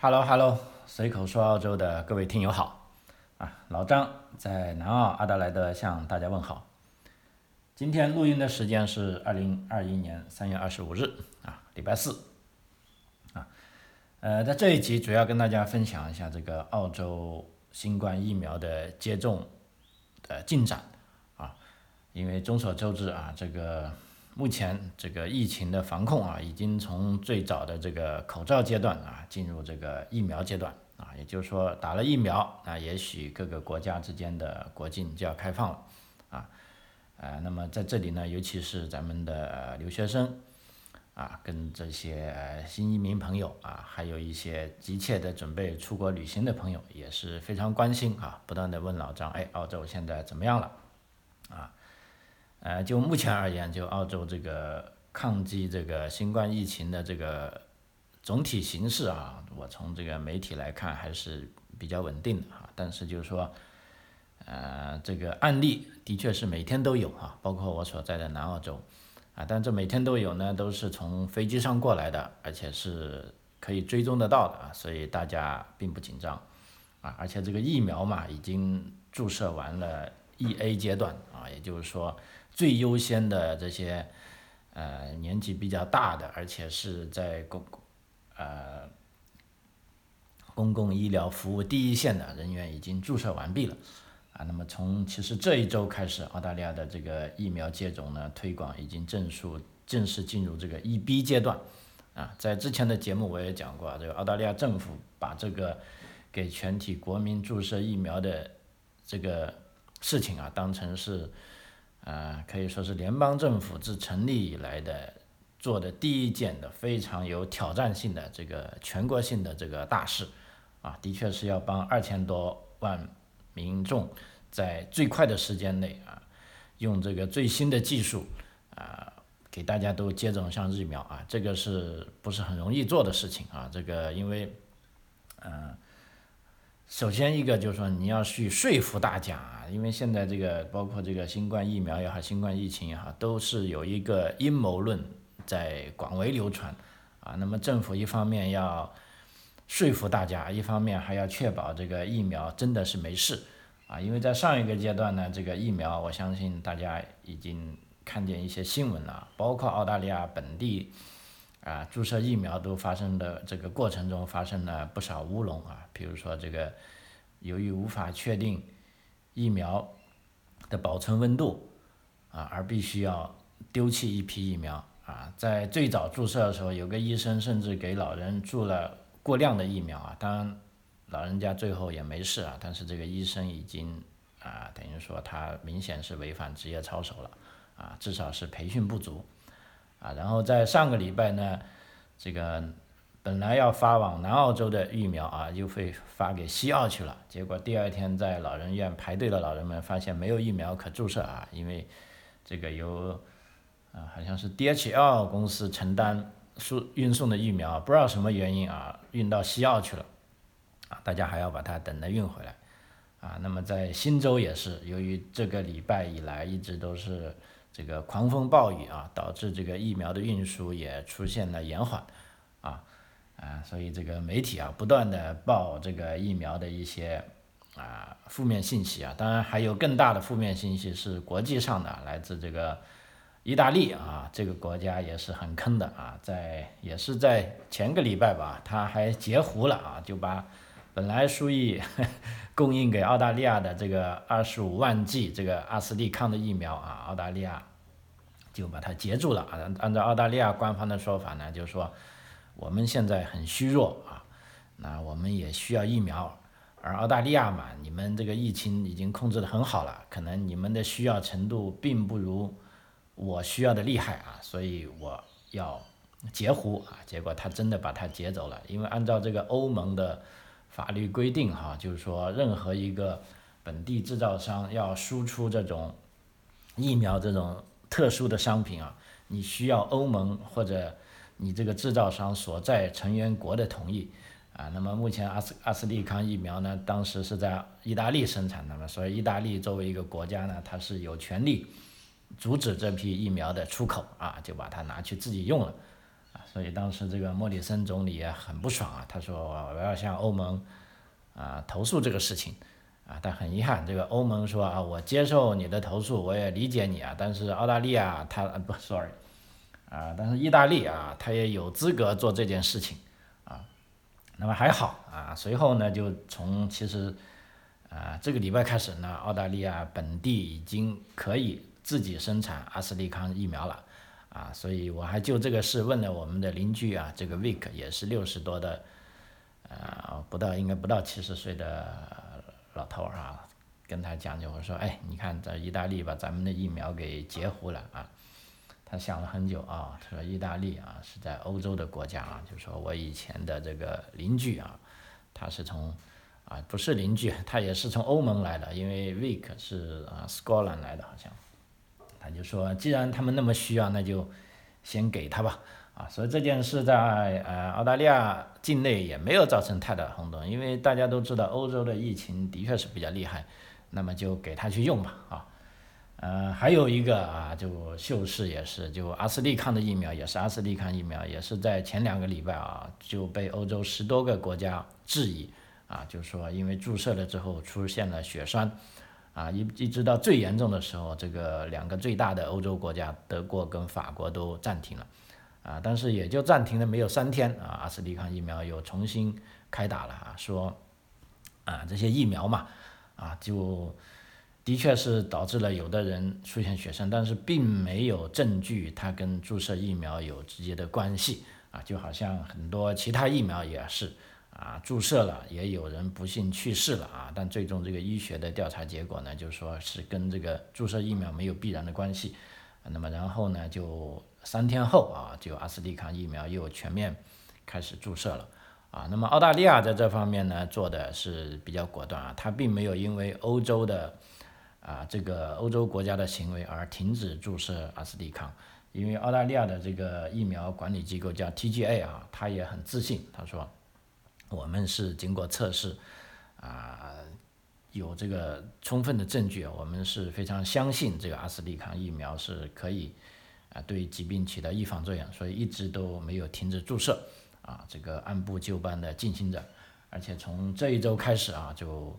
Hello Hello，随口说澳洲的各位听友好，啊，老张在南澳阿德莱德向大家问好。今天录音的时间是二零二一年三月二十五日啊，礼拜四。啊，呃，在这一集主要跟大家分享一下这个澳洲新冠疫苗的接种的进展啊，因为众所周知啊，这个。目前这个疫情的防控啊，已经从最早的这个口罩阶段啊，进入这个疫苗阶段啊，也就是说打了疫苗啊，也许各个国家之间的国境就要开放了啊，呃，那么在这里呢，尤其是咱们的留学生啊，跟这些新移民朋友啊，还有一些急切的准备出国旅行的朋友，也是非常关心啊，不断的问老张，哎，澳洲现在怎么样了啊？呃，就目前而言，就澳洲这个抗击这个新冠疫情的这个总体形势啊，我从这个媒体来看还是比较稳定的啊。但是就是说，呃，这个案例的确是每天都有啊，包括我所在的南澳洲啊，但这每天都有呢，都是从飞机上过来的，而且是可以追踪得到的啊，所以大家并不紧张啊。而且这个疫苗嘛，已经注射完了 E A 阶段啊，也就是说。最优先的这些，呃，年纪比较大的，而且是在公，呃，公共医疗服务第一线的人员已经注射完毕了，啊，那么从其实这一周开始，澳大利亚的这个疫苗接种呢推广已经正式正式进入这个一 B 阶段，啊，在之前的节目我也讲过，啊这个澳大利亚政府把这个给全体国民注射疫苗的这个事情啊当成是。呃，可以说是联邦政府自成立以来的做的第一件的非常有挑战性的这个全国性的这个大事，啊，的确是要帮二千多万民众在最快的时间内啊，用这个最新的技术啊，给大家都接种上疫苗啊，这个是不是很容易做的事情啊？这个因为，嗯。首先一个就是说你要去说服大家啊，因为现在这个包括这个新冠疫苗也好，新冠疫情也好，都是有一个阴谋论在广为流传啊。那么政府一方面要说服大家，一方面还要确保这个疫苗真的是没事啊。因为在上一个阶段呢，这个疫苗我相信大家已经看见一些新闻了，包括澳大利亚本地啊注射疫苗都发生的这个过程中发生了不少乌龙啊。比如说这个，由于无法确定疫苗的保存温度啊，而必须要丢弃一批疫苗啊。在最早注射的时候，有个医生甚至给老人注了过量的疫苗啊。当然，老人家最后也没事啊。但是这个医生已经啊，等于说他明显是违反职业操守了啊，至少是培训不足啊。然后在上个礼拜呢，这个。本来要发往南澳洲的疫苗啊，又会发给西澳去了。结果第二天在老人院排队的老人们发现没有疫苗可注射啊，因为这个由啊好像是 DHL 公司承担输运送的疫苗，不知道什么原因啊运到西澳去了啊，大家还要把它等着运回来啊。那么在新州也是，由于这个礼拜以来一直都是这个狂风暴雨啊，导致这个疫苗的运输也出现了延缓啊。啊，所以这个媒体啊，不断的报这个疫苗的一些啊负面信息啊，当然还有更大的负面信息是国际上的，来自这个意大利啊，这个国家也是很坑的啊，在也是在前个礼拜吧，他还截胡了啊，就把本来输液供应给澳大利亚的这个二十五万剂这个阿斯利康的疫苗啊，澳大利亚就把它截住了啊，按照澳大利亚官方的说法呢，就是说。我们现在很虚弱啊，那我们也需要疫苗，而澳大利亚嘛，你们这个疫情已经控制得很好了，可能你们的需要程度并不如我需要的厉害啊，所以我要截胡啊，结果他真的把它截走了，因为按照这个欧盟的法律规定哈，就是说任何一个本地制造商要输出这种疫苗这种特殊的商品啊，你需要欧盟或者。你这个制造商所在成员国的同意，啊，那么目前阿斯阿斯利康疫苗呢，当时是在意大利生产的嘛，所以意大利作为一个国家呢，它是有权利阻止这批疫苗的出口啊，就把它拿去自己用了，啊，所以当时这个莫里森总理也很不爽啊，他说我要向欧盟啊投诉这个事情啊，但很遗憾，这个欧盟说啊，我接受你的投诉，我也理解你啊，但是澳大利亚他不，sorry，啊，但是意大利啊，他也有资格做这件事情啊，那么还好啊，随后呢，就从其实啊这个礼拜开始呢，澳大利亚本地已经可以自己生产阿斯利康疫苗了。啊，所以我还就这个事问了我们的邻居啊，这个 Vic 也是六十多的，呃，不到应该不到七十岁的老头啊，跟他讲就我说，哎，你看在意大利把咱们的疫苗给截胡了啊，他想了很久啊，他说意大利啊是在欧洲的国家啊，就说我以前的这个邻居啊，他是从啊不是邻居，他也是从欧盟来的，因为 Vic 是啊 Scotland 来的好像。就说，既然他们那么需要，那就先给他吧，啊，所以这件事在呃澳大利亚境内也没有造成太大轰动，因为大家都知道欧洲的疫情的确是比较厉害，那么就给他去用吧，啊，呃，还有一个啊，就秀士也是，就阿斯利康的疫苗也是阿斯利康疫苗，也是在前两个礼拜啊就被欧洲十多个国家质疑，啊，就说因为注射了之后出现了血栓。啊，一一直到最严重的时候，这个两个最大的欧洲国家，德国跟法国都暂停了，啊，但是也就暂停了没有三天，啊，阿斯利康疫苗又重新开打了，啊，说，啊，这些疫苗嘛，啊，就的确是导致了有的人出现血栓，但是并没有证据它跟注射疫苗有直接的关系，啊，就好像很多其他疫苗也是。啊，注射了也有人不幸去世了啊，但最终这个医学的调查结果呢，就说是跟这个注射疫苗没有必然的关系。那么然后呢，就三天后啊，就阿斯利康疫苗又全面开始注射了啊。那么澳大利亚在这方面呢做的是比较果断啊，它并没有因为欧洲的啊这个欧洲国家的行为而停止注射阿斯利康，因为澳大利亚的这个疫苗管理机构叫 TGA 啊，他也很自信，他说。我们是经过测试，啊，有这个充分的证据，我们是非常相信这个阿斯利康疫苗是可以啊对疾病起到预防作用，所以一直都没有停止注射，啊，这个按部就班的进行着，而且从这一周开始啊，就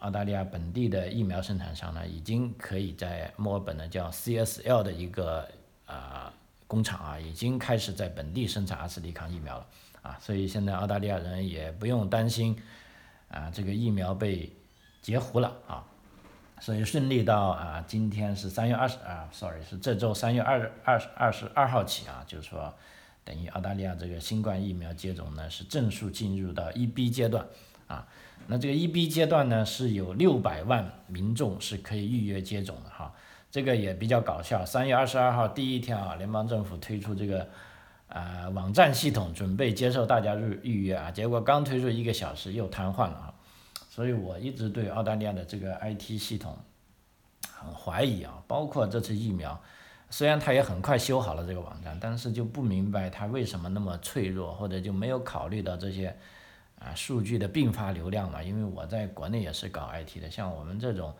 澳大利亚本地的疫苗生产商呢，已经可以在墨尔本的叫 CSL 的一个啊工厂啊，已经开始在本地生产阿斯利康疫苗了。啊，所以现在澳大利亚人也不用担心，啊，这个疫苗被截胡了啊，所以顺利到啊，今天是三月二十啊，sorry，是这周三月二二二十二号起啊，就是说，等于澳大利亚这个新冠疫苗接种呢是正式进入到一 B 阶段啊，那这个一 B 阶段呢是有六百万民众是可以预约接种的哈，这个也比较搞笑，三月二十二号第一天啊，联邦政府推出这个。啊，网站系统准备接受大家预预约啊，结果刚推出一个小时又瘫痪了啊，所以我一直对澳大利亚的这个 IT 系统很怀疑啊，包括这次疫苗，虽然它也很快修好了这个网站，但是就不明白它为什么那么脆弱，或者就没有考虑到这些啊数据的并发流量嘛？因为我在国内也是搞 IT 的，像我们这种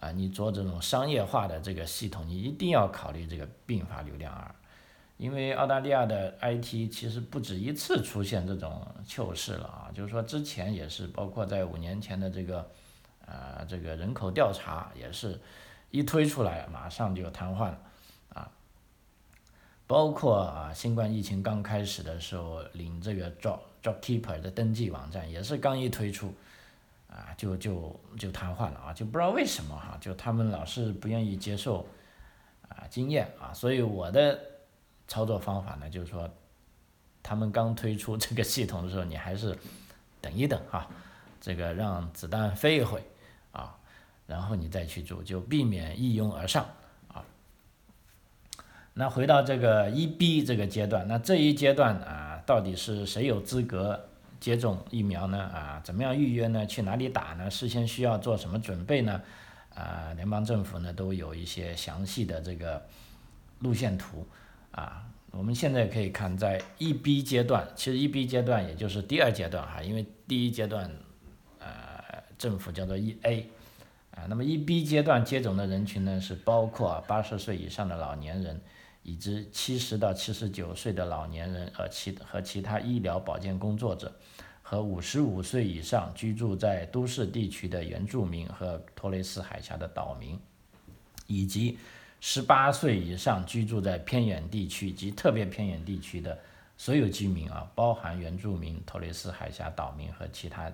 啊，你做这种商业化的这个系统，你一定要考虑这个并发流量啊。因为澳大利亚的 IT 其实不止一次出现这种糗事了啊，就是说之前也是，包括在五年前的这个，呃，这个人口调查也是，一推出来马上就瘫痪了，啊，包括啊新冠疫情刚开始的时候领这个 Job JobKeeper 的登记网站也是刚一推出，啊就就就瘫痪了啊，就不知道为什么哈，就他们老是不愿意接受啊经验啊，所以我的。操作方法呢，就是说，他们刚推出这个系统的时候，你还是等一等哈，这个让子弹飞一会啊，然后你再去做，就避免一拥而上啊。那回到这个一 B 这个阶段，那这一阶段啊，到底是谁有资格接种疫苗呢？啊，怎么样预约呢？去哪里打呢？事先需要做什么准备呢？啊，联邦政府呢都有一些详细的这个路线图。啊，我们现在可以看，在一 B 阶段，其实一 B 阶段也就是第二阶段哈，因为第一阶段，呃，政府叫做一 A，啊，那么一 B 阶段接种的人群呢，是包括八十岁以上的老年人，以及七十到七十九岁的老年人和其和其他医疗保健工作者，和五十五岁以上居住在都市地区的原住民和托雷斯海峡的岛民，以及十八岁以上居住在偏远地区及特别偏远地区的所有居民啊，包含原住民、托雷斯海峡岛民和其他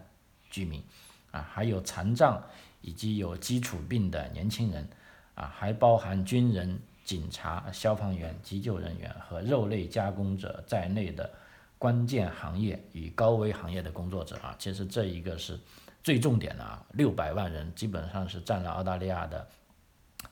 居民啊，还有残障以及有基础病的年轻人啊，还包含军人。警察、消防员、急救人员和肉类加工者在内的关键行业与高危行业的工作者啊，其实这一个是最重点的啊，六百万人基本上是占了澳大利亚的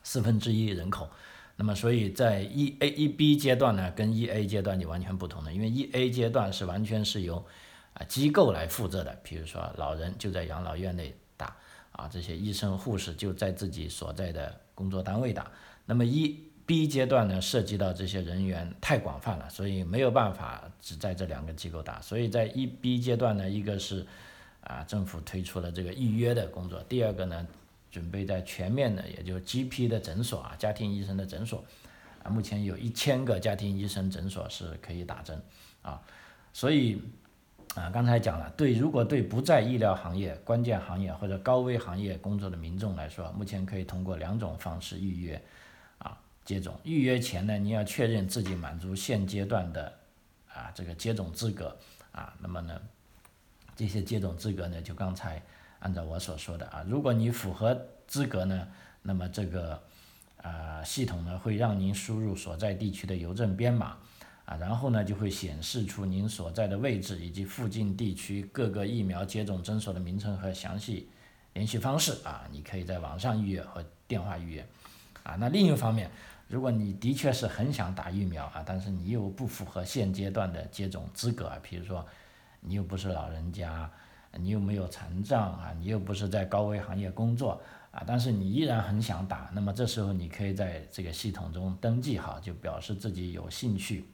四分之一人口。那么，所以在一 A 一 B 阶段呢，跟一 A 阶段就完全不同的，因为一 A 阶段是完全是由啊机构来负责的，比如说老人就在养老院内打啊，这些医生护士就在自己所在的工作单位打。那么一 B 阶段呢，涉及到这些人员太广泛了，所以没有办法只在这两个机构打。所以在一 B 阶段呢，一个是啊政府推出了这个预约的工作，第二个呢，准备在全面的，也就是 GP 的诊所啊，家庭医生的诊所啊，目前有一千个家庭医生诊所是可以打针啊。所以啊，刚才讲了，对如果对不在医疗行业、关键行业或者高危行业工作的民众来说，目前可以通过两种方式预约。啊接种预约前呢，你要确认自己满足现阶段的啊这个接种资格啊，那么呢，这些接种资格呢，就刚才按照我所说的啊，如果你符合资格呢，那么这个啊系统呢会让您输入所在地区的邮政编码啊，然后呢就会显示出您所在的位置以及附近地区各个疫苗接种诊所的名称和详细联系方式啊，你可以在网上预约和电话预约啊，那另一方面。如果你的确是很想打疫苗啊，但是你又不符合现阶段的接种资格啊，比如说你又不是老人家，你又没有残障啊，你又不是在高危行业工作啊，但是你依然很想打，那么这时候你可以在这个系统中登记好，就表示自己有兴趣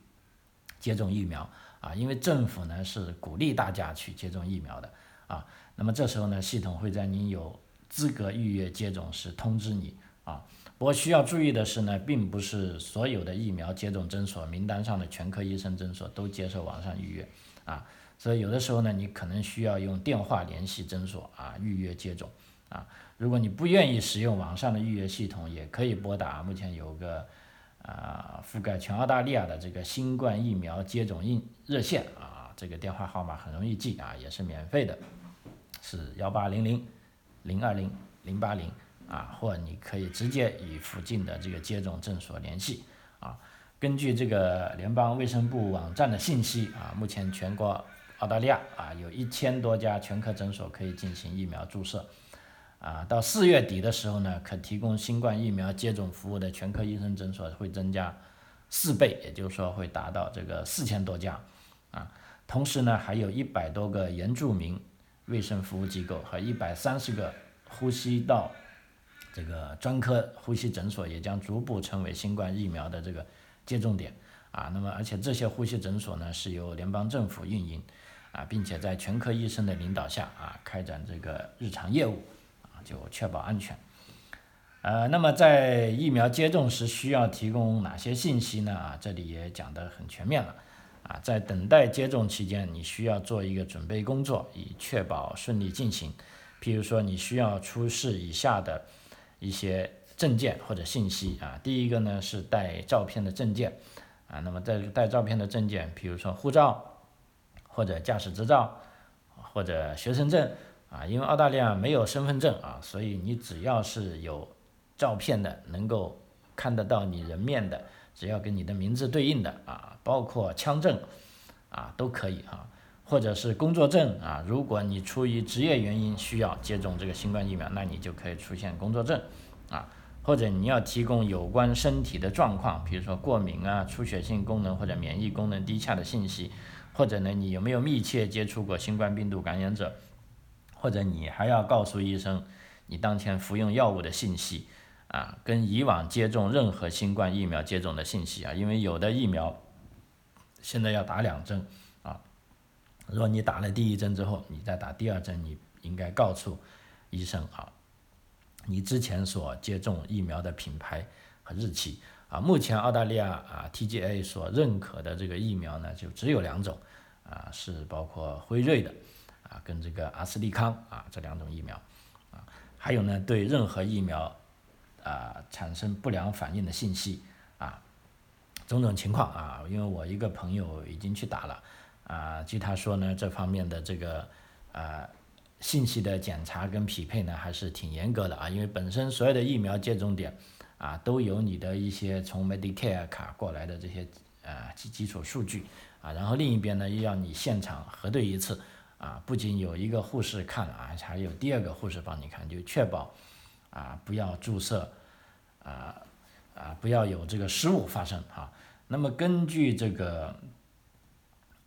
接种疫苗啊，因为政府呢是鼓励大家去接种疫苗的啊，那么这时候呢，系统会在你有资格预约接种时通知你啊。不过需要注意的是呢，并不是所有的疫苗接种诊所名单上的全科医生诊所都接受网上预约啊，所以有的时候呢，你可能需要用电话联系诊所啊预约接种啊。如果你不愿意使用网上的预约系统，也可以拨打目前有个啊覆盖全澳大利亚的这个新冠疫苗接种应热线啊，这个电话号码很容易记啊，也是免费的，是幺八零零零二零零八零。啊，或你可以直接与附近的这个接种诊所联系啊。根据这个联邦卫生部网站的信息啊，目前全国澳大利亚啊有一千多家全科诊所可以进行疫苗注射啊。到四月底的时候呢，可提供新冠疫苗接种服务的全科医生诊所会增加四倍，也就是说会达到这个四千多家啊。同时呢，还有一百多个原住民卫生服务机构和一百三十个呼吸道。这个专科呼吸诊所也将逐步成为新冠疫苗的这个接种点啊。那么，而且这些呼吸诊所呢是由联邦政府运营啊，并且在全科医生的领导下啊开展这个日常业务啊，就确保安全。呃，那么在疫苗接种时需要提供哪些信息呢？啊，这里也讲得很全面了啊。在等待接种期间，你需要做一个准备工作，以确保顺利进行。譬如说，你需要出示以下的。一些证件或者信息啊，第一个呢是带照片的证件啊，那么带带照片的证件，比如说护照或者驾驶执照或者学生证啊，因为澳大利亚没有身份证啊，所以你只要是有照片的，能够看得到你人面的，只要跟你的名字对应的啊，包括枪证啊都可以啊。或者是工作证啊，如果你出于职业原因需要接种这个新冠疫苗，那你就可以出现工作证啊。或者你要提供有关身体的状况，比如说过敏啊、出血性功能或者免疫功能低下的信息，或者呢你有没有密切接触过新冠病毒感染者，或者你还要告诉医生你当前服用药物的信息啊，跟以往接种任何新冠疫苗接种的信息啊，因为有的疫苗现在要打两针啊。如果你打了第一针之后，你再打第二针，你应该告诉医生啊，你之前所接种疫苗的品牌和日期啊，目前澳大利亚啊 TGA 所认可的这个疫苗呢，就只有两种，啊，是包括辉瑞的，啊，跟这个阿斯利康啊这两种疫苗，啊，还有呢对任何疫苗啊产生不良反应的信息，啊，种种情况啊，因为我一个朋友已经去打了，啊，据他说呢，这方面的这个啊信息的检查跟匹配呢还是挺严格的啊，因为本身所有的疫苗接种点。啊，都有你的一些从 Medicare 卡过来的这些呃基基础数据啊，然后另一边呢又要你现场核对一次啊，不仅有一个护士看啊，还有第二个护士帮你看，就确保啊不要注射啊啊不要有这个失误发生啊。那么根据这个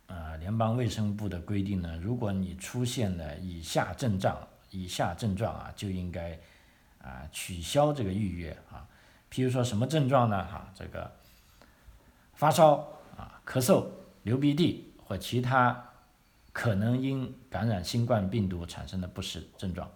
呃联邦卫生部的规定呢，如果你出现了以下症状，以下症状啊，就应该啊取消这个预约啊。譬如说什么症状呢？哈，这个发烧啊、咳嗽、流鼻涕或其他可能因感染新冠病毒产生的不适症状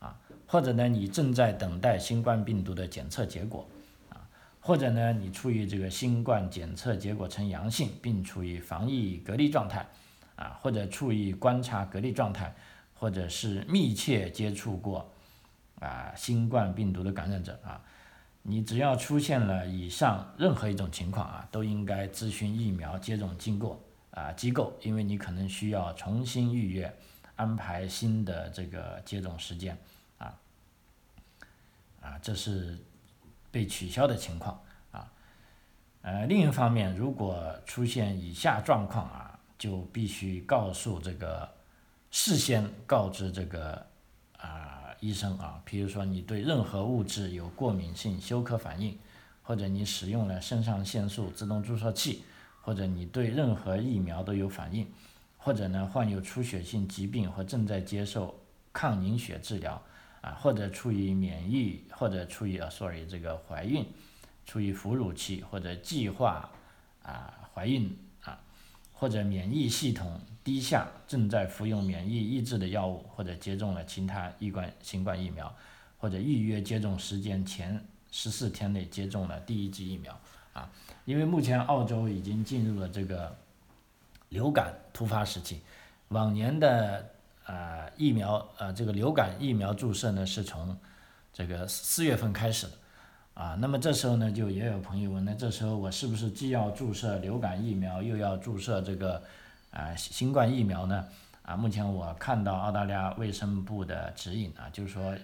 啊，或者呢你正在等待新冠病毒的检测结果啊，或者呢你处于这个新冠检测结果呈阳性，并处于防疫隔离状态啊，或者处于观察隔离状态，或者是密切接触过啊新冠病毒的感染者啊。你只要出现了以上任何一种情况啊，都应该咨询疫苗接种经过啊机构，因为你可能需要重新预约，安排新的这个接种时间啊啊，这是被取消的情况啊。呃，另一方面，如果出现以下状况啊，就必须告诉这个事先告知这个啊。医生啊，比如说你对任何物质有过敏性休克反应，或者你使用了肾上腺素自动注射器，或者你对任何疫苗都有反应，或者呢患有出血性疾病或正在接受抗凝血治疗啊，或者处于免疫或者处于啊，sorry 这个怀孕，处于哺乳期或者计划啊怀孕啊，或者免疫系统。低下正在服用免疫抑制的药物，或者接种了其他新冠新冠疫苗，或者预约接种时间前十四天内接种了第一剂疫苗啊，因为目前澳洲已经进入了这个流感突发时期，往年的呃疫苗呃这个流感疫苗注射呢是从这个四月份开始的啊，那么这时候呢就也有朋友问，那这时候我是不是既要注射流感疫苗，又要注射这个？啊，新冠疫苗呢？啊，目前我看到澳大利亚卫生部的指引啊，就是说，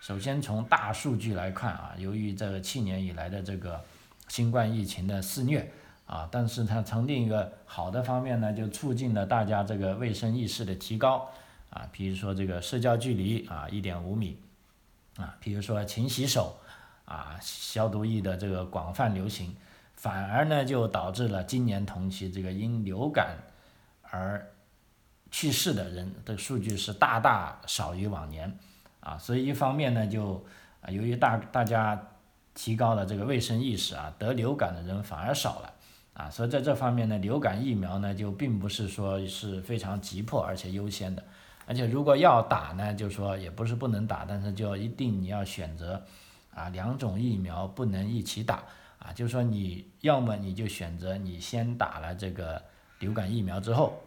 首先从大数据来看啊，由于这七年以来的这个新冠疫情的肆虐啊，但是它从另一个好的方面呢，就促进了大家这个卫生意识的提高啊，比如说这个社交距离啊，一点五米啊，比如说勤洗手啊，消毒液的这个广泛流行，反而呢就导致了今年同期这个因流感而去世的人的数据是大大少于往年，啊，所以一方面呢，就啊，由于大大家提高了这个卫生意识啊，得流感的人反而少了，啊，所以在这方面呢，流感疫苗呢就并不是说是非常急迫而且优先的，而且如果要打呢，就说也不是不能打，但是就一定你要选择啊两种疫苗不能一起打，啊，就是说你要么你就选择你先打了这个。流感疫苗之后，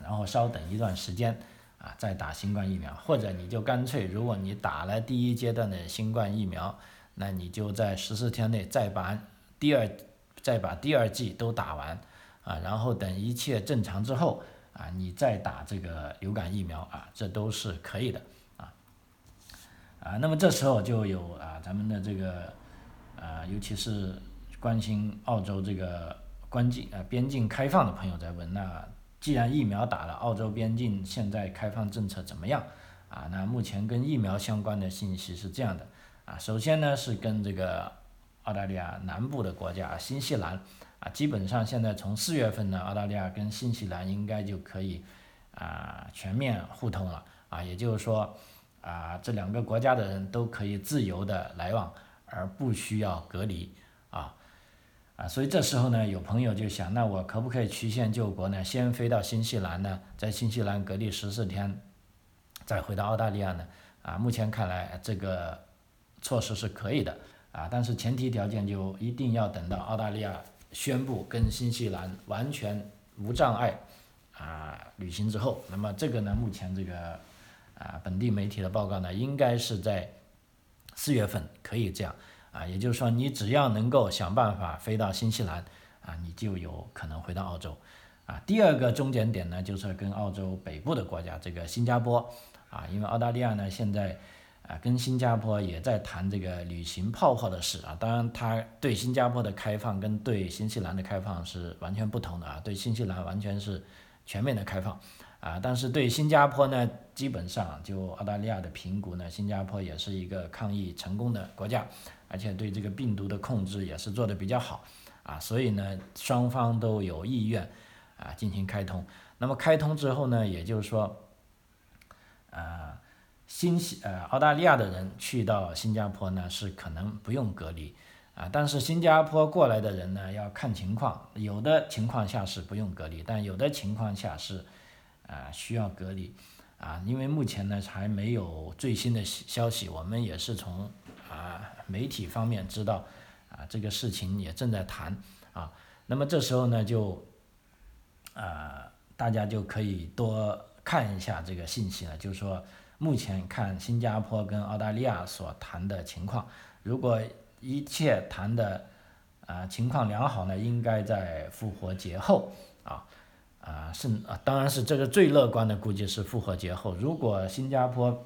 然后稍等一段时间，啊，再打新冠疫苗，或者你就干脆，如果你打了第一阶段的新冠疫苗，那你就在十四天内再把第二再把第二剂都打完，啊，然后等一切正常之后，啊，你再打这个流感疫苗，啊，这都是可以的，啊，啊，那么这时候就有啊，咱们的这个，啊，尤其是关心澳洲这个。关境啊，边境开放的朋友在问，那既然疫苗打了，澳洲边境现在开放政策怎么样？啊，那目前跟疫苗相关的信息是这样的，啊，首先呢是跟这个澳大利亚南部的国家新西兰，啊，基本上现在从四月份呢，澳大利亚跟新西兰应该就可以啊全面互通了，啊，也就是说啊这两个国家的人都可以自由的来往，而不需要隔离，啊。啊，所以这时候呢，有朋友就想，那我可不可以曲线救国呢？先飞到新西兰呢，在新西兰隔离十四天，再回到澳大利亚呢？啊，目前看来这个措施是可以的。啊，但是前提条件就一定要等到澳大利亚宣布跟新西兰完全无障碍啊旅行之后，那么这个呢，目前这个啊本地媒体的报告呢，应该是在四月份可以这样啊，也就是说你只要能够想办法飞到新西兰啊，你就有可能回到澳洲啊。第二个中间点呢，就是跟澳洲北部的国家这个新加坡啊，因为澳大利亚呢现在。啊，跟新加坡也在谈这个旅行泡泡的事啊。当然，它对新加坡的开放跟对新西兰的开放是完全不同的啊。对新西兰完全是全面的开放啊，但是对新加坡呢，基本上就澳大利亚的评估呢，新加坡也是一个抗疫成功的国家，而且对这个病毒的控制也是做得比较好啊。所以呢，双方都有意愿啊进行开通。那么开通之后呢，也就是说，啊。新西呃澳大利亚的人去到新加坡呢是可能不用隔离啊，但是新加坡过来的人呢要看情况，有的情况下是不用隔离，但有的情况下是啊需要隔离啊，因为目前呢还没有最新的消息，我们也是从啊媒体方面知道啊这个事情也正在谈啊，那么这时候呢就啊大家就可以多看一下这个信息了，就是说。目前看新加坡跟澳大利亚所谈的情况，如果一切谈的啊情况良好呢，应该在复活节后啊啊是啊，当然是这个最乐观的估计是复活节后。如果新加坡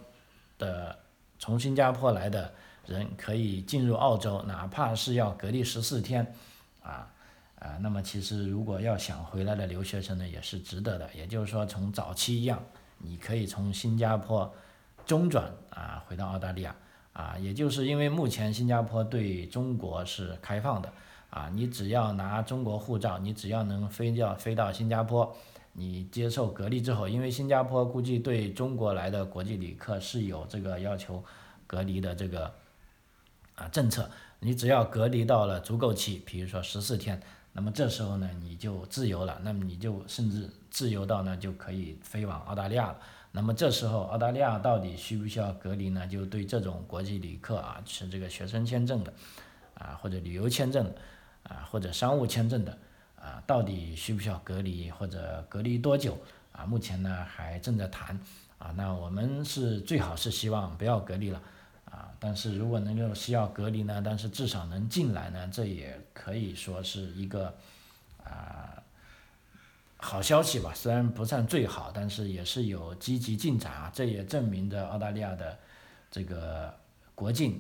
的从新加坡来的人可以进入澳洲，哪怕是要隔离十四天啊啊，那么其实如果要想回来的留学生呢，也是值得的。也就是说，从早期一样，你可以从新加坡。中转啊，回到澳大利亚啊，也就是因为目前新加坡对中国是开放的啊，你只要拿中国护照，你只要能飞掉飞到新加坡，你接受隔离之后，因为新加坡估计对中国来的国际旅客是有这个要求隔离的这个啊政策，你只要隔离到了足够期，比如说十四天，那么这时候呢你就自由了，那么你就甚至自由到呢就可以飞往澳大利亚了。那么这时候，澳大利亚到底需不需要隔离呢？就对这种国际旅客啊，持这个学生签证的，啊或者旅游签证，啊或者商务签证的，啊到底需不需要隔离或者隔离多久？啊目前呢还正在谈，啊那我们是最好是希望不要隔离了，啊但是如果能够需要隔离呢，但是至少能进来呢，这也可以说是一个，啊。好消息吧，虽然不算最好，但是也是有积极进展啊。这也证明着澳大利亚的这个国境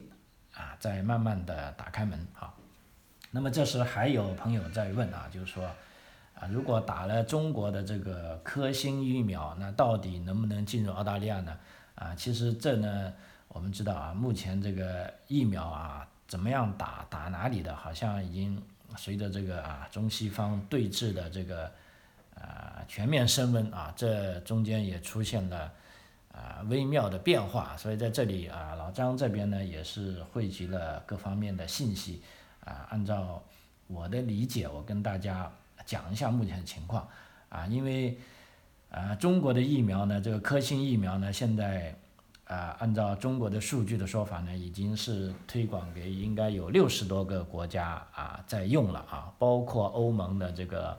啊在慢慢的打开门啊。那么这时还有朋友在问啊，就是说啊，如果打了中国的这个科兴疫苗，那到底能不能进入澳大利亚呢？啊，其实这呢，我们知道啊，目前这个疫苗啊怎么样打，打哪里的，好像已经随着这个啊中西方对峙的这个。啊，全面升温啊，这中间也出现了啊微妙的变化，所以在这里啊，老张这边呢也是汇集了各方面的信息啊，按照我的理解，我跟大家讲一下目前情况啊，因为啊中国的疫苗呢，这个科兴疫苗呢，现在啊按照中国的数据的说法呢，已经是推广给应该有六十多个国家啊在用了啊，包括欧盟的这个。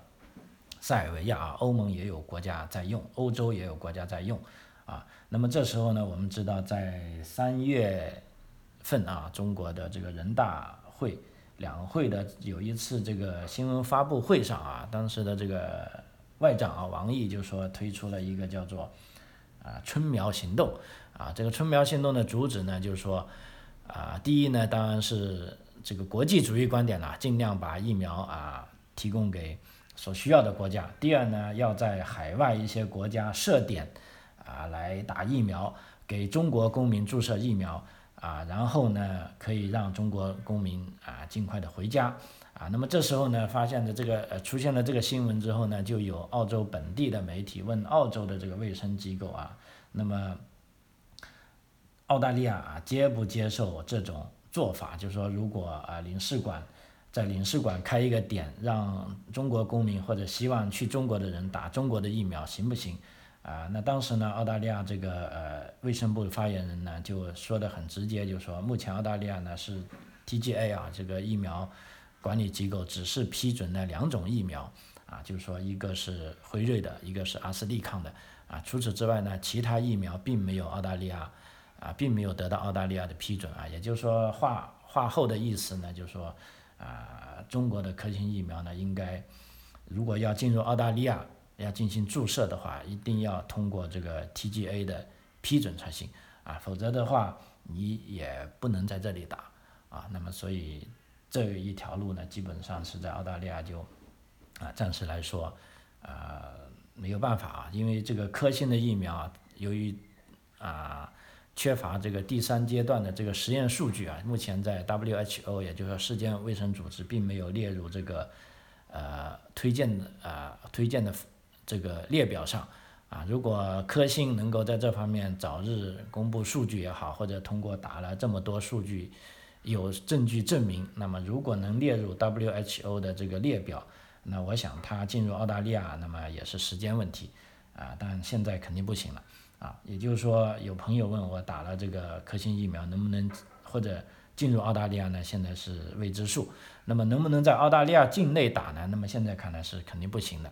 塞尔维亚啊，欧盟也有国家在用，欧洲也有国家在用，啊，那么这时候呢，我们知道在三月份啊，中国的这个人大会两会的有一次这个新闻发布会上啊，当时的这个外长啊王毅就说推出了一个叫做啊春苗行动啊，这个春苗行动的主旨呢就是说啊，第一呢当然是这个国际主义观点啦，尽量把疫苗啊提供给。所需要的国家，第二呢，要在海外一些国家设点，啊，来打疫苗，给中国公民注射疫苗，啊，然后呢，可以让中国公民啊尽快的回家，啊，那么这时候呢，发现的这个呃出现了这个新闻之后呢，就有澳洲本地的媒体问澳洲的这个卫生机构啊，那么澳大利亚啊接不接受这种做法？就是说，如果啊领事馆。在领事馆开一个点，让中国公民或者希望去中国的人打中国的疫苗，行不行？啊，那当时呢，澳大利亚这个呃卫生部发言人呢就说的很直接，就说目前澳大利亚呢是 TGA 啊这个疫苗管理机构只是批准了两种疫苗啊，就是说一个是辉瑞的，一个是阿斯利康的啊。除此之外呢，其他疫苗并没有澳大利亚啊，并没有得到澳大利亚的批准啊。也就是说话话后的意思呢，就是说啊，中国的科兴疫苗呢，应该如果要进入澳大利亚要进行注射的话，一定要通过这个 TGA 的批准才行啊，否则的话你也不能在这里打。啊，那么所以这一条路呢，基本上是在澳大利亚就啊，暂时来说，呃，没有办法啊，因为这个科兴的疫苗啊，由于啊缺乏这个第三阶段的这个实验数据啊，目前在 WHO 也就是说世界卫生组织并没有列入这个呃推荐的啊推荐的这个列表上啊，如果科兴能够在这方面早日公布数据也好，或者通过打了这么多数据。有证据证明，那么如果能列入 WHO 的这个列表，那我想它进入澳大利亚，那么也是时间问题，啊，但现在肯定不行了，啊，也就是说，有朋友问我打了这个科兴疫苗能不能或者进入澳大利亚呢？现在是未知数。那么能不能在澳大利亚境内打呢？那么现在看来是肯定不行的，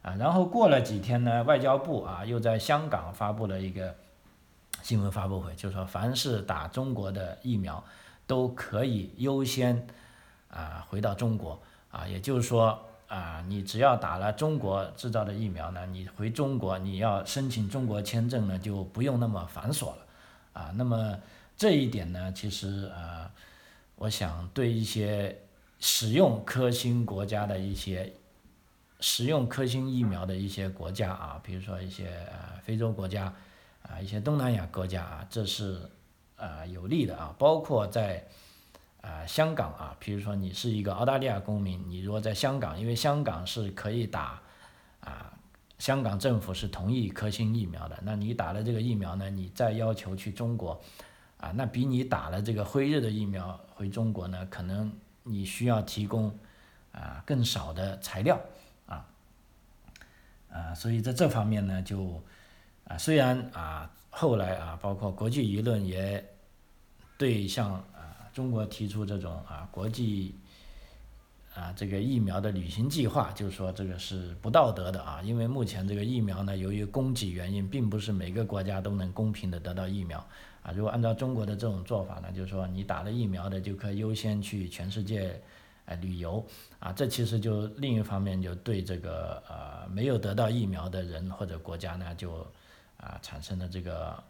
啊，然后过了几天呢，外交部啊又在香港发布了一个新闻发布会，就是说凡是打中国的疫苗。都可以优先啊回到中国啊，也就是说啊，你只要打了中国制造的疫苗呢，你回中国你要申请中国签证呢，就不用那么繁琐了啊。那么这一点呢，其实啊，我想对一些使用科兴国家的一些使用科兴疫苗的一些国家啊，比如说一些呃非洲国家啊，一些东南亚国家啊，这是。啊，有利的啊，包括在啊香港啊，比如说你是一个澳大利亚公民，你如果在香港，因为香港是可以打啊，香港政府是同意科兴疫苗的，那你打了这个疫苗呢，你再要求去中国啊，那比你打了这个辉瑞的疫苗回中国呢，可能你需要提供啊更少的材料啊。啊，所以在这方面呢，就啊虽然啊。后来啊，包括国际舆论也对向啊中国提出这种啊国际啊这个疫苗的旅行计划，就是说这个是不道德的啊，因为目前这个疫苗呢，由于供给原因，并不是每个国家都能公平的得到疫苗啊。如果按照中国的这种做法呢，就是说你打了疫苗的就可以优先去全世界呃旅游啊，这其实就另一方面就对这个呃没有得到疫苗的人或者国家呢就。啊，产生的这个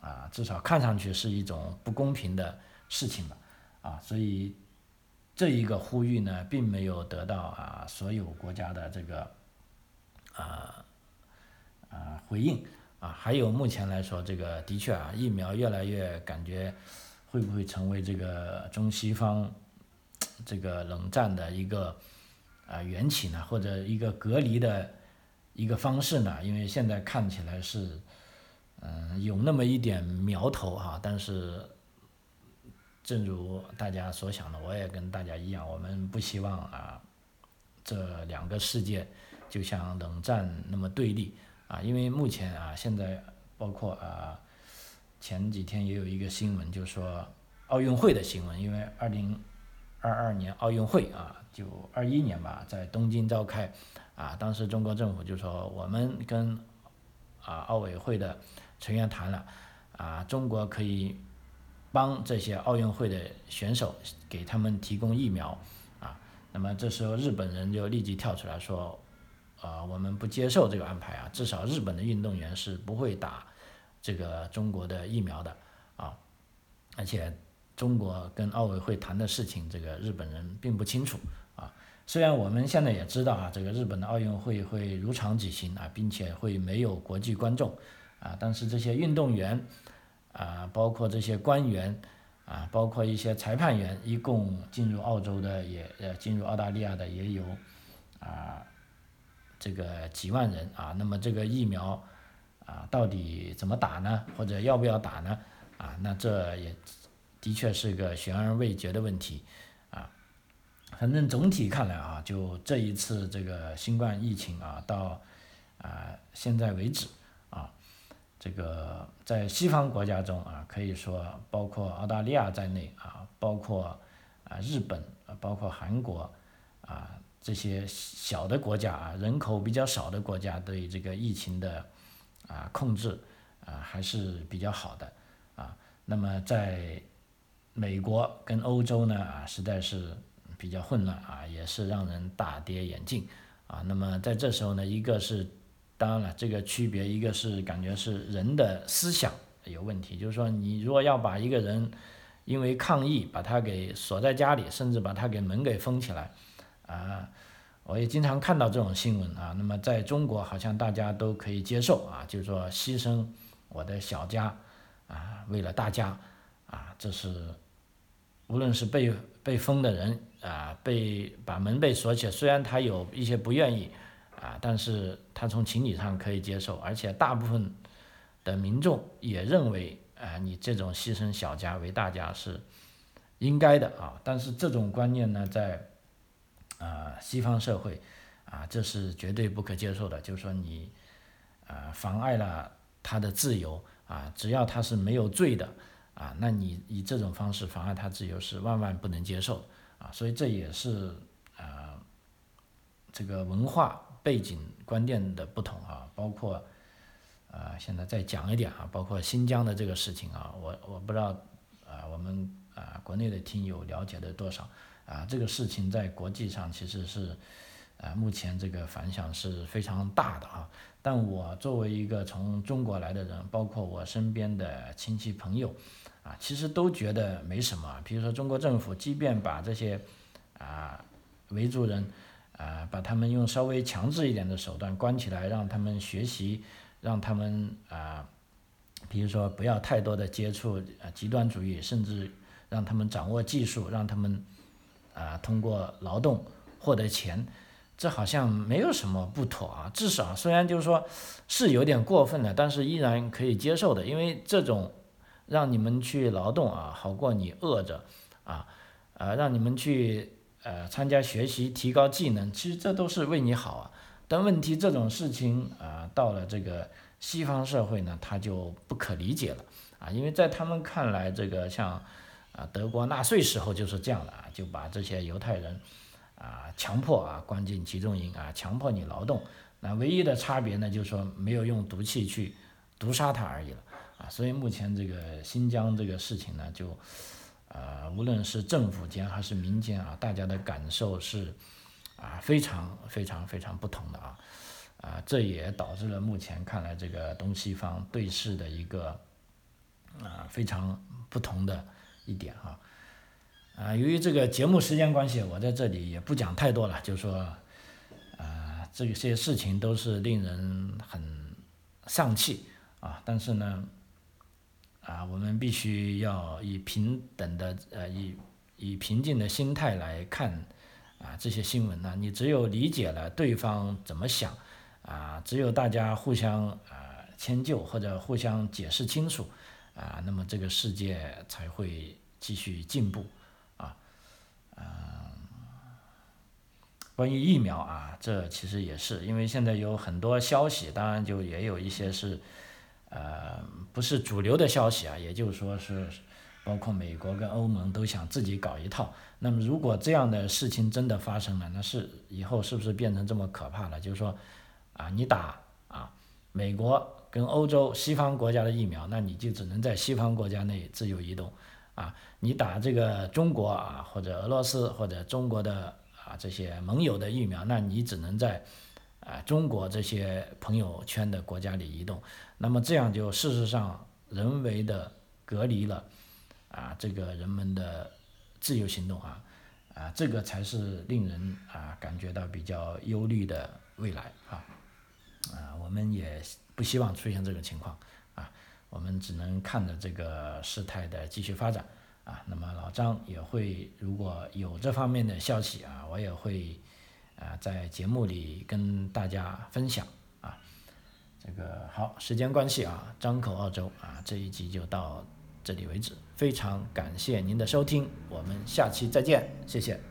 啊，至少看上去是一种不公平的事情吧，啊，所以这一个呼吁呢，并没有得到啊所有国家的这个啊啊回应啊，还有目前来说，这个的确啊，疫苗越来越感觉会不会成为这个中西方这个冷战的一个啊缘起呢，或者一个隔离的。一个方式呢，因为现在看起来是，嗯，有那么一点苗头哈，但是，正如大家所想的，我也跟大家一样，我们不希望啊，这两个世界就像冷战那么对立啊，因为目前啊，现在包括啊，前几天也有一个新闻，就说奥运会的新闻，因为二零二二年奥运会啊，就二一年吧，在东京召开。啊，当时中国政府就说，我们跟啊奥委会的成员谈了，啊，中国可以帮这些奥运会的选手给他们提供疫苗，啊，那么这时候日本人就立即跳出来说，啊，我们不接受这个安排啊，至少日本的运动员是不会打这个中国的疫苗的，啊，而且中国跟奥委会谈的事情，这个日本人并不清楚。虽然我们现在也知道啊，这个日本的奥运会会如常举行啊，并且会没有国际观众啊，但是这些运动员啊，包括这些官员啊，包括一些裁判员，一共进入澳洲的也呃进入澳大利亚的也有啊这个几万人啊，那么这个疫苗啊到底怎么打呢？或者要不要打呢？啊，那这也的确是个悬而未决的问题。反正总体看来啊，就这一次这个新冠疫情啊，到啊现在为止啊，这个在西方国家中啊，可以说包括澳大利亚在内啊，包括啊日本啊包括韩国啊这些小的国家啊人口比较少的国家对这个疫情的啊控制啊还是比较好的啊。那么在美国跟欧洲呢啊实在是比较混乱啊，也是让人大跌眼镜啊。那么在这时候呢，一个是当然了这个区别，一个是感觉是人的思想。有问题，就是说，你如果要把一个人因为抗议把他给锁在家里，甚至把他给门给封起来，啊，我也经常看到这种新闻啊。那么在中国，好像大家都可以接受啊，就是说牺牲我的小家啊，为了大家啊，这是无论是被被封的人啊，被把门被锁起来，虽然他有一些不愿意啊，但是他从情理上可以接受，而且大部分。的民众也认为，啊，你这种牺牲小家为大家是应该的啊。但是这种观念呢，在啊西方社会啊，这是绝对不可接受的。就是说你啊妨碍了他的自由啊，只要他是没有罪的啊，那你以这种方式妨碍他自由是万万不能接受啊。所以这也是啊这个文化背景观念的不同啊，包括。啊，现在再讲一点啊，包括新疆的这个事情啊，我我不知道啊，我们啊国内的听友了解的多少啊？这个事情在国际上其实是啊，目前这个反响是非常大的啊。但我作为一个从中国来的人，包括我身边的亲戚朋友啊，其实都觉得没什么。比如说中国政府，即便把这些啊维族人啊，把他们用稍微强制一点的手段关起来，让他们学习。让他们啊，比如说不要太多的接触啊极端主义，甚至让他们掌握技术，让他们啊通过劳动获得钱，这好像没有什么不妥啊。至少虽然就是说是有点过分的，但是依然可以接受的，因为这种让你们去劳动啊，好过你饿着啊，啊让你们去呃参加学习提高技能，其实这都是为你好啊。但问题这种事情啊，到了这个西方社会呢，他就不可理解了啊，因为在他们看来，这个像啊德国纳粹时候就是这样的啊，就把这些犹太人啊强迫啊关进集中营啊，强迫你劳动，那唯一的差别呢，就是说没有用毒气去毒杀他而已了啊，所以目前这个新疆这个事情呢，就啊无论是政府间还是民间啊，大家的感受是。啊，非常非常非常不同的啊，啊，这也导致了目前看来这个东西方对视的一个啊非常不同的一点啊，啊，由于这个节目时间关系，我在这里也不讲太多了，就说啊这些事情都是令人很丧气啊，但是呢，啊，我们必须要以平等的呃以以平静的心态来看。啊，这些新闻呢，你只有理解了对方怎么想，啊，只有大家互相啊迁就或者互相解释清楚，啊，那么这个世界才会继续进步，啊，嗯，关于疫苗啊，这其实也是，因为现在有很多消息，当然就也有一些是，呃，不是主流的消息啊，也就是说是。包括美国跟欧盟都想自己搞一套，那么如果这样的事情真的发生了，那是以后是不是变成这么可怕了？就是说，啊，你打啊美国跟欧洲西方国家的疫苗，那你就只能在西方国家内自由移动，啊，你打这个中国啊或者俄罗斯或者中国的啊这些盟友的疫苗，那你只能在啊中国这些朋友圈的国家里移动，那么这样就事实上人为的隔离了。啊，这个人们的自由行动啊，啊，这个才是令人啊感觉到比较忧虑的未来啊，啊，我们也不希望出现这个情况啊，我们只能看着这个事态的继续发展啊。那么老张也会如果有这方面的消息啊，我也会啊在节目里跟大家分享啊。这个好，时间关系啊，张口澳洲啊这一集就到。这里为止，非常感谢您的收听，我们下期再见，谢谢。